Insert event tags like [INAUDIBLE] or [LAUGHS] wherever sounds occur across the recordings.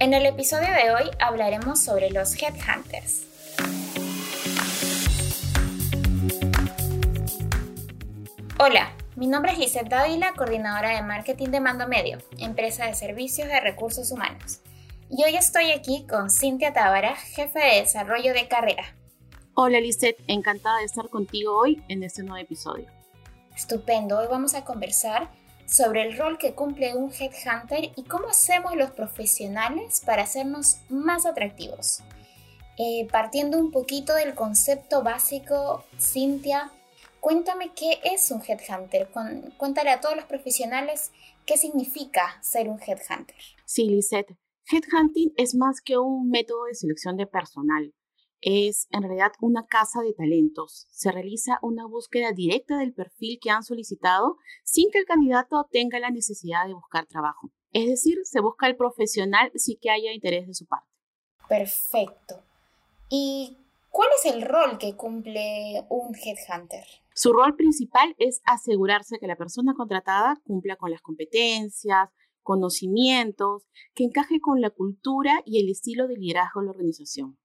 En el episodio de hoy hablaremos sobre los headhunters. Hola, mi nombre es Lizeth Dávila, coordinadora de marketing de Mando Medio, empresa de servicios de recursos humanos. Y hoy estoy aquí con Cintia Tábara, jefe de desarrollo de carrera. Hola Lizeth, encantada de estar contigo hoy en este nuevo episodio. Estupendo, hoy vamos a conversar sobre el rol que cumple un headhunter y cómo hacemos los profesionales para hacernos más atractivos. Eh, partiendo un poquito del concepto básico, Cintia, cuéntame qué es un headhunter. Cuéntale a todos los profesionales qué significa ser un headhunter. Sí, Lisette. Headhunting es más que un método de selección de personal es en realidad una casa de talentos. Se realiza una búsqueda directa del perfil que han solicitado sin que el candidato tenga la necesidad de buscar trabajo. Es decir, se busca el profesional sin que haya interés de su parte. Perfecto. ¿Y cuál es el rol que cumple un headhunter? Su rol principal es asegurarse que la persona contratada cumpla con las competencias, conocimientos, que encaje con la cultura y el estilo de liderazgo de la organización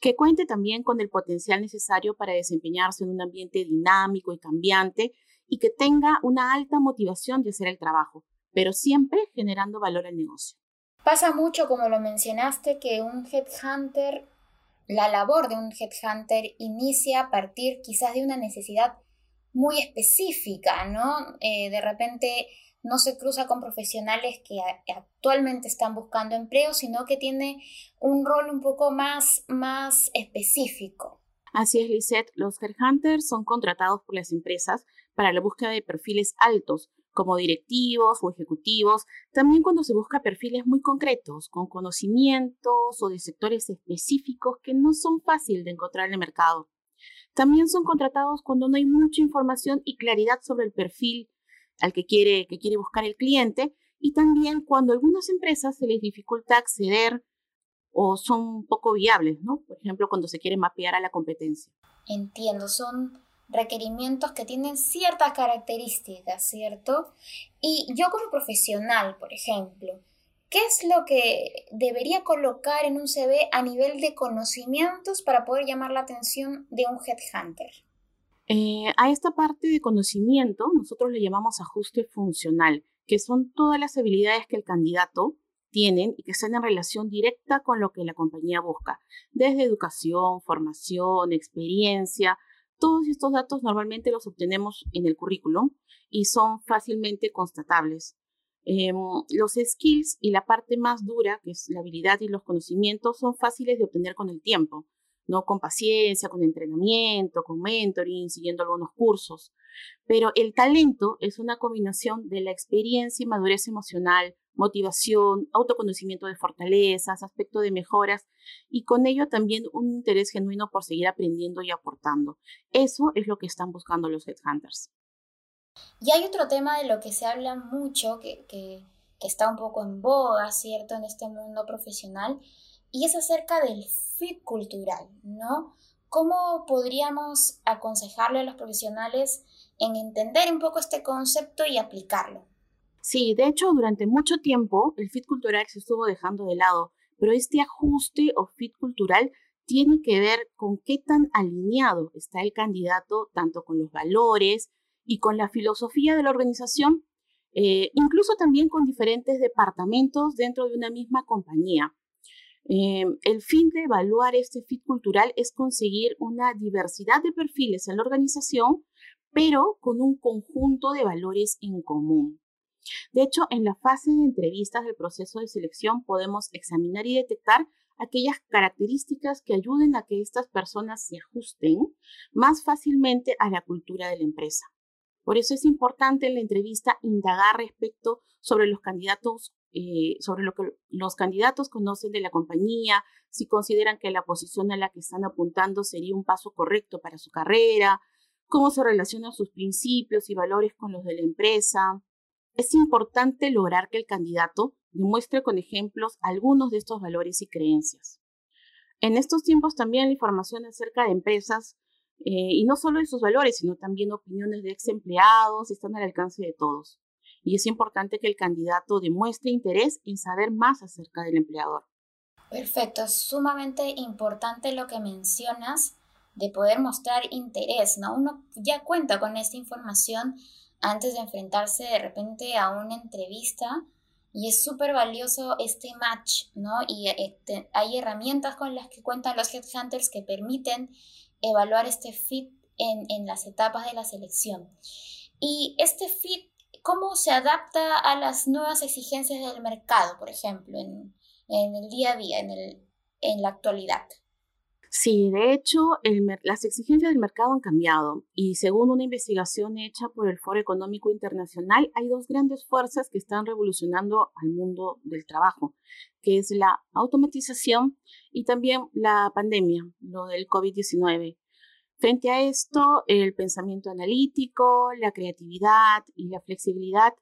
que cuente también con el potencial necesario para desempeñarse en un ambiente dinámico y cambiante y que tenga una alta motivación de hacer el trabajo, pero siempre generando valor al negocio. Pasa mucho, como lo mencionaste, que un headhunter, la labor de un headhunter inicia a partir quizás de una necesidad muy específica, ¿no? Eh, de repente no se cruza con profesionales que actualmente están buscando empleo, sino que tiene un rol un poco más, más específico. Así es, Lisette. Los headhunters son contratados por las empresas para la búsqueda de perfiles altos, como directivos o ejecutivos, también cuando se busca perfiles muy concretos, con conocimientos o de sectores específicos que no son fáciles de encontrar en el mercado. También son contratados cuando no hay mucha información y claridad sobre el perfil al que quiere, que quiere buscar el cliente y también cuando a algunas empresas se les dificulta acceder o son poco viables, ¿no? Por ejemplo, cuando se quiere mapear a la competencia. Entiendo, son requerimientos que tienen ciertas características, ¿cierto? Y yo como profesional, por ejemplo, ¿qué es lo que debería colocar en un CV a nivel de conocimientos para poder llamar la atención de un headhunter? Eh, a esta parte de conocimiento nosotros le llamamos ajuste funcional, que son todas las habilidades que el candidato tienen y que están en relación directa con lo que la compañía busca, desde educación, formación, experiencia. Todos estos datos normalmente los obtenemos en el currículum y son fácilmente constatables. Em, los skills y la parte más dura, que es la habilidad y los conocimientos, son fáciles de obtener con el tiempo. ¿No? Con paciencia, con entrenamiento, con mentoring, siguiendo algunos cursos. Pero el talento es una combinación de la experiencia y madurez emocional, motivación, autoconocimiento de fortalezas, aspecto de mejoras y con ello también un interés genuino por seguir aprendiendo y aportando. Eso es lo que están buscando los headhunters. Y hay otro tema de lo que se habla mucho, que, que, que está un poco en boga, ¿cierto?, en este mundo profesional, y es acerca del fit cultural, ¿no? ¿Cómo podríamos aconsejarle a los profesionales en entender un poco este concepto y aplicarlo? Sí, de hecho, durante mucho tiempo el fit cultural se estuvo dejando de lado, pero este ajuste o fit cultural tiene que ver con qué tan alineado está el candidato tanto con los valores y con la filosofía de la organización, eh, incluso también con diferentes departamentos dentro de una misma compañía. Eh, el fin de evaluar este fit cultural es conseguir una diversidad de perfiles en la organización, pero con un conjunto de valores en común. De hecho, en la fase de entrevistas del proceso de selección podemos examinar y detectar aquellas características que ayuden a que estas personas se ajusten más fácilmente a la cultura de la empresa. Por eso es importante en la entrevista indagar respecto sobre los candidatos eh, sobre lo que los candidatos conocen de la compañía, si consideran que la posición a la que están apuntando sería un paso correcto para su carrera, cómo se relacionan sus principios y valores con los de la empresa. Es importante lograr que el candidato demuestre con ejemplos algunos de estos valores y creencias. En estos tiempos también la información acerca de empresas, eh, y no solo de sus valores, sino también opiniones de ex empleados, están al alcance de todos. Y es importante que el candidato demuestre interés en saber más acerca del empleador. Perfecto, es sumamente importante lo que mencionas de poder mostrar interés, ¿no? Uno ya cuenta con esta información antes de enfrentarse de repente a una entrevista y es súper valioso este match, ¿no? Y eh, hay herramientas con las que cuentan los headhunters que permiten evaluar este fit en, en las etapas de la selección. Y este fit, ¿cómo se adapta a las nuevas exigencias del mercado, por ejemplo, en, el día a día, en la actualidad? Sí, de hecho, las exigencias del mercado han cambiado y según una investigación hecha por el Foro Económico Internacional, hay dos grandes fuerzas que están revolucionando al mundo del trabajo, que es la automatización y también la pandemia, lo del COVID-19. Frente a esto, el pensamiento analítico, la creatividad y la flexibilidad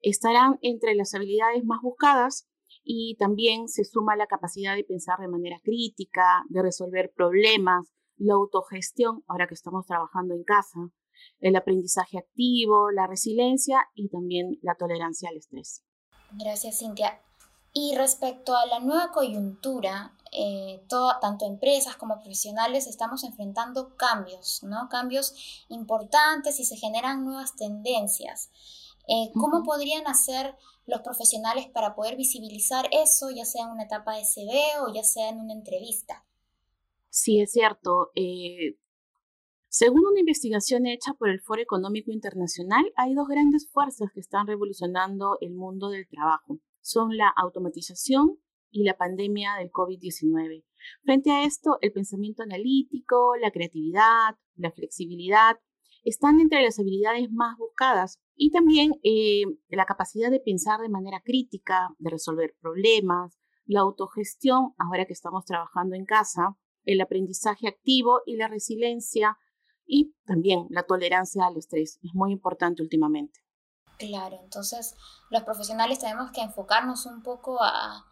estarán entre las habilidades más buscadas y también se suma la capacidad de pensar de manera crítica, de resolver problemas, la autogestión, ahora que estamos trabajando en casa, el aprendizaje activo, la resiliencia y también la tolerancia al estrés. Gracias, Cintia. Y respecto a la nueva coyuntura, eh, tanto empresas como profesionales estamos enfrentando cambios, ¿no? Cambios importantes y se generan nuevas tendencias. Eh, ¿Cómo podrían hacer los profesionales para poder visibilizar eso, ya sea en una etapa de CV o ya sea en una entrevista? Sí, es cierto. Eh, según una investigación hecha por el Foro Económico Internacional, hay dos grandes fuerzas que están revolucionando el mundo del trabajo. Son la automatización y la pandemia del COVID-19. Frente a esto, el pensamiento analítico, la creatividad, la flexibilidad están entre las habilidades más buscadas y también eh, la capacidad de pensar de manera crítica, de resolver problemas, la autogestión, ahora que estamos trabajando en casa, el aprendizaje activo y la resiliencia y también la tolerancia al estrés. Es muy importante últimamente. Claro, entonces los profesionales tenemos que enfocarnos un poco a,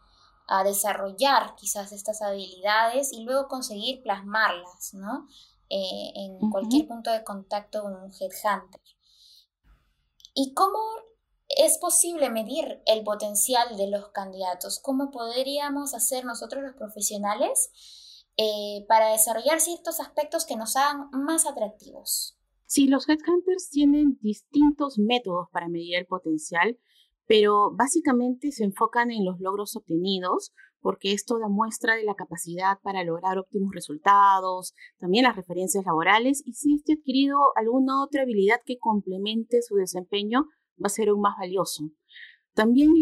a desarrollar quizás estas habilidades y luego conseguir plasmarlas, ¿no? Eh, en cualquier punto de contacto con un headhunter. ¿Y cómo es posible medir el potencial de los candidatos? ¿Cómo podríamos hacer nosotros los profesionales eh, para desarrollar ciertos aspectos que nos hagan más atractivos? Sí, los headhunters tienen distintos métodos para medir el potencial, pero básicamente se enfocan en los logros obtenidos porque esto da muestra de la capacidad para lograr óptimos resultados, también las referencias laborales y si este adquirido alguna otra habilidad que complemente su desempeño, va a ser aún más valioso. También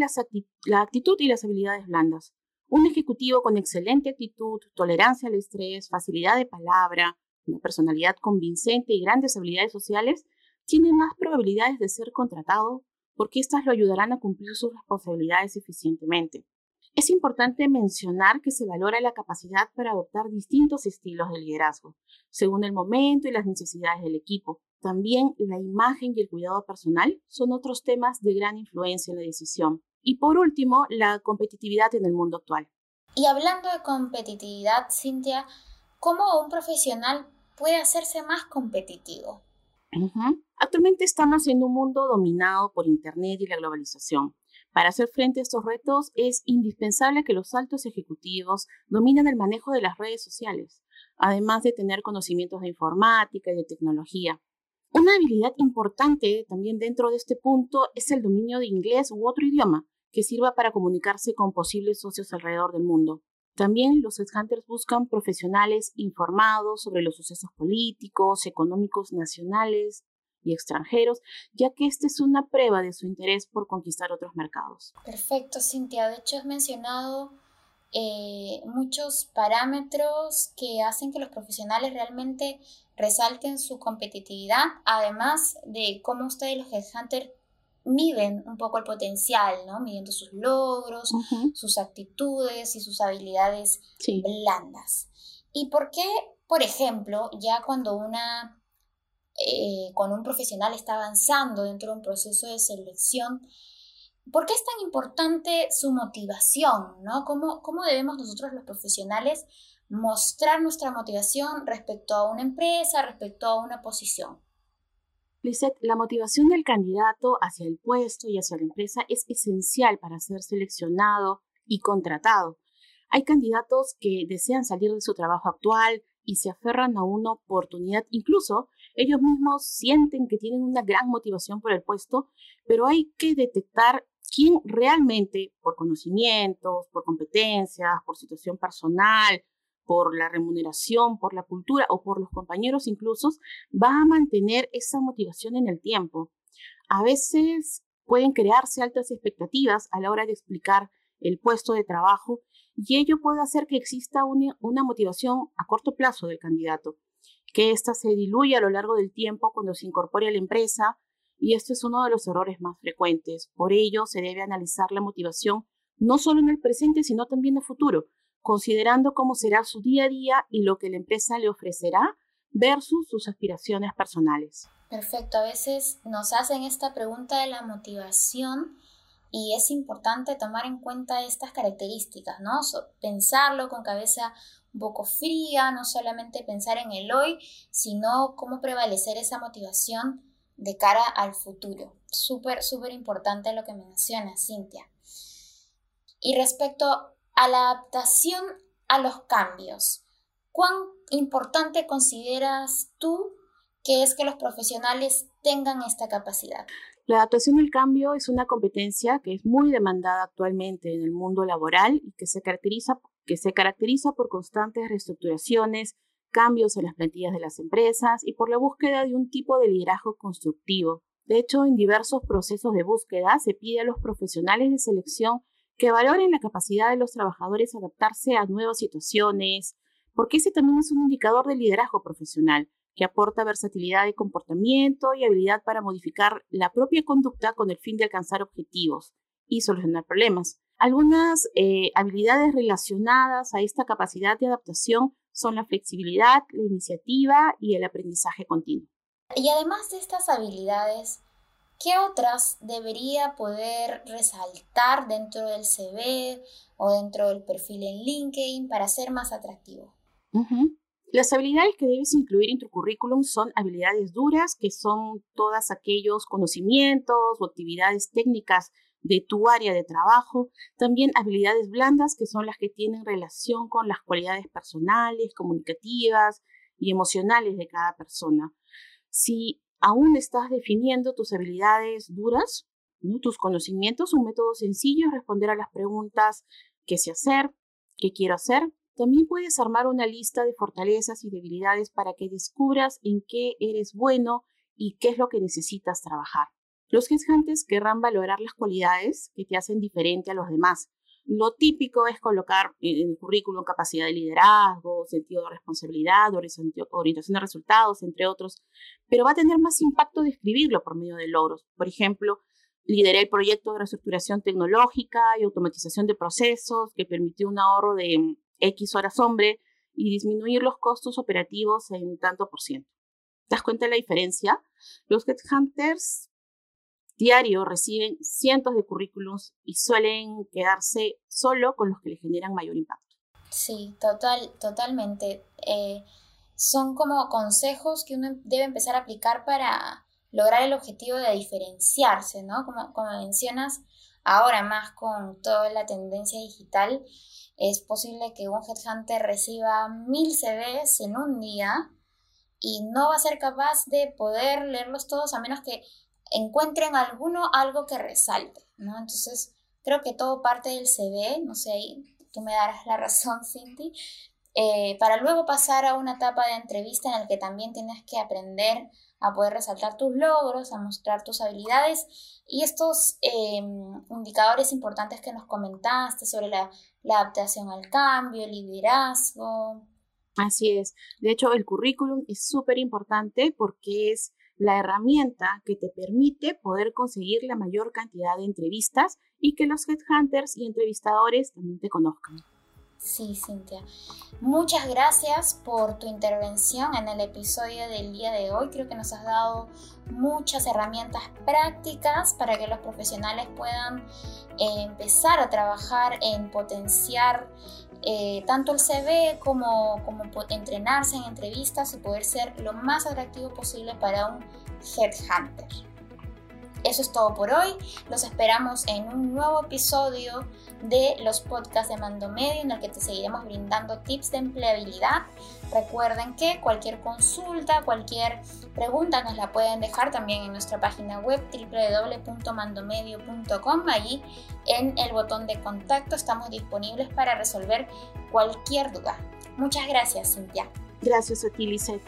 la actitud y las habilidades blandas. Un ejecutivo con excelente actitud, tolerancia al estrés, facilidad de palabra, una personalidad convincente y grandes habilidades sociales, tiene más probabilidades de ser contratado porque éstas lo ayudarán a cumplir sus responsabilidades eficientemente. Es importante mencionar que se valora la capacidad para adoptar distintos estilos de liderazgo, según el momento y las necesidades del equipo. También la imagen y el cuidado personal son otros temas de gran influencia en la decisión. Y por último, la competitividad en el mundo actual. Y hablando de competitividad, Cintia, ¿cómo un profesional puede hacerse más competitivo? Actualmente estamos en un mundo dominado por Internet y la globalización. Para hacer frente a estos retos es indispensable que los altos ejecutivos dominen el manejo de las redes sociales, además de tener conocimientos de informática y de tecnología. Una habilidad importante también dentro de este punto es el dominio de inglés u otro idioma que sirva para comunicarse con posibles socios alrededor del mundo. También los headhunters buscan profesionales informados sobre los sucesos políticos, económicos nacionales, y extranjeros, ya que esta es una prueba de su interés por conquistar otros mercados. Perfecto, Cintia. De hecho, has mencionado eh, muchos parámetros que hacen que los profesionales realmente resalten su competitividad, además de cómo ustedes los headhunters miden un poco el potencial, ¿no? Midiendo sus logros, sus actitudes y sus habilidades blandas. ¿Y por qué, por ejemplo, ya cuando una eh, cuando un profesional está avanzando dentro de un proceso de selección, ¿por qué es tan importante su motivación? ¿no? ¿Cómo, ¿Cómo debemos nosotros los profesionales mostrar nuestra motivación respecto a una empresa, respecto a una posición? La motivación del candidato hacia el puesto y hacia la empresa es esencial para ser seleccionado y contratado. Hay candidatos que desean salir de su trabajo actual y se aferran a una oportunidad, incluso ellos mismos sienten que tienen una gran motivación por el puesto, pero hay que detectar quién realmente, por conocimientos, por competencias, por situación personal, por la remuneración, por la cultura o por los compañeros incluso, va a mantener esa motivación en el tiempo. A veces pueden crearse altas expectativas a la hora de explicar el puesto de trabajo y ello puede hacer que exista una, motivación a corto plazo del candidato, que ésta se diluya a lo largo del tiempo cuando se incorpore a la empresa y este es uno de los errores más frecuentes. Por ello, se debe analizar la motivación no solo en el presente, sino también en el futuro, considerando cómo será su día a día y lo que la empresa le ofrecerá versus sus aspiraciones personales. Perfecto, a veces nos hacen esta pregunta de la motivación y es importante tomar en cuenta estas características, ¿no? pensarlo con cabeza un poco fría, no solamente pensar en el hoy, sino cómo prevalecer esa motivación de cara al futuro. Súper, súper importante lo que menciona Cintia. Y respecto a la adaptación a los cambios, ¿cuán importante consideras tú que es que los profesionales tengan esta capacidad? La adaptación al cambio es una competencia que es muy demandada actualmente en el mundo laboral y que se caracteriza, que se caracteriza por constantes reestructuraciones, cambios en las plantillas de las empresas y por la búsqueda de un tipo de liderazgo constructivo. De hecho, en diversos procesos de búsqueda se pide a los profesionales de selección que valoren la capacidad de los trabajadores adaptarse a nuevas situaciones, porque ese también es un indicador de liderazgo profesional que aporta versatilidad de comportamiento y habilidad para modificar la propia conducta con el fin de alcanzar objetivos y solucionar problemas. Algunas eh, habilidades relacionadas a esta capacidad de adaptación son la flexibilidad, la iniciativa y el aprendizaje continuo. Y además de estas habilidades, ¿qué otras debería poder resaltar dentro del CV o dentro del perfil en LinkedIn para ser más atractivo? Las habilidades que debes incluir en tu currículum son habilidades duras, que son todos aquellos conocimientos o actividades técnicas de tu área de trabajo, también habilidades blandas, que son las que tienen relación con las cualidades personales, comunicativas y emocionales de cada persona. Si aún estás definiendo tus habilidades duras, tus conocimientos, un método sencillo es responder a las preguntas ¿qué sé hacer? ¿qué quiero hacer? También puedes armar una lista de fortalezas y debilidades para que descubras en qué eres bueno y qué es lo que necesitas trabajar. Los headhunters querrán valorar las cualidades que te hacen diferente a los demás. Lo típico es colocar en el currículum capacidad de liderazgo, sentido de responsabilidad, orientación de resultados, entre otros, pero va a tener más impacto describirlo por medio de logros. Por ejemplo, lideré el proyecto de reestructuración tecnológica y automatización de procesos que permitió un ahorro de mm, X horas hombre y disminuir los costos operativos en tanto por ciento. ¿Te das cuenta de la diferencia? Los headhunters diario reciben cientos de currículums y suelen quedarse solo con los que les generan mayor impacto. Sí, total, totalmente. Eh, son como consejos que uno debe empezar a aplicar para lograr el objetivo de diferenciarse, ¿no? Como, como mencionas, ahora más con toda la tendencia digital, es posible que un headhunter reciba mil CVs en un día y no va a ser capaz de poder leerlos todos a menos que encuentren alguno, algo que resalte, ¿no? Entonces, creo que todo parte del CV, no sé, tú me darás la [LAUGHS] razón, Cindy, eh, para luego pasar a una etapa de entrevista en la que también tienes que aprender a poder resaltar tus logros, a mostrar tus habilidades y estos em, indicadores importantes que nos comentaste sobre la, adaptación al cambio, liderazgo. Así es. De hecho, el currículum es súper importante porque es la herramienta que te permite poder conseguir la mayor cantidad de entrevistas y que los headhunters y entrevistadores también te conozcan. Sí, Cintia. Muchas gracias por tu intervención en el episodio del día de hoy. Creo que nos has dado muchas herramientas prácticas para que los profesionales puedan eh, empezar a trabajar en potenciar eh, tanto el CV como, como entrenarse en entrevistas y poder ser lo más atractivo posible para un headhunter. Eso es todo por hoy. Los esperamos en un nuevo episodio de los podcasts de Mando Medio en el que te seguiremos brindando tips de empleabilidad. Recuerden que cualquier consulta, cualquier pregunta nos la pueden dejar también en nuestra página web www.mandomedio.com. Allí en el botón de contacto estamos disponibles para resolver cualquier duda. Muchas gracias, Cintia. Gracias a ti, Lizeth.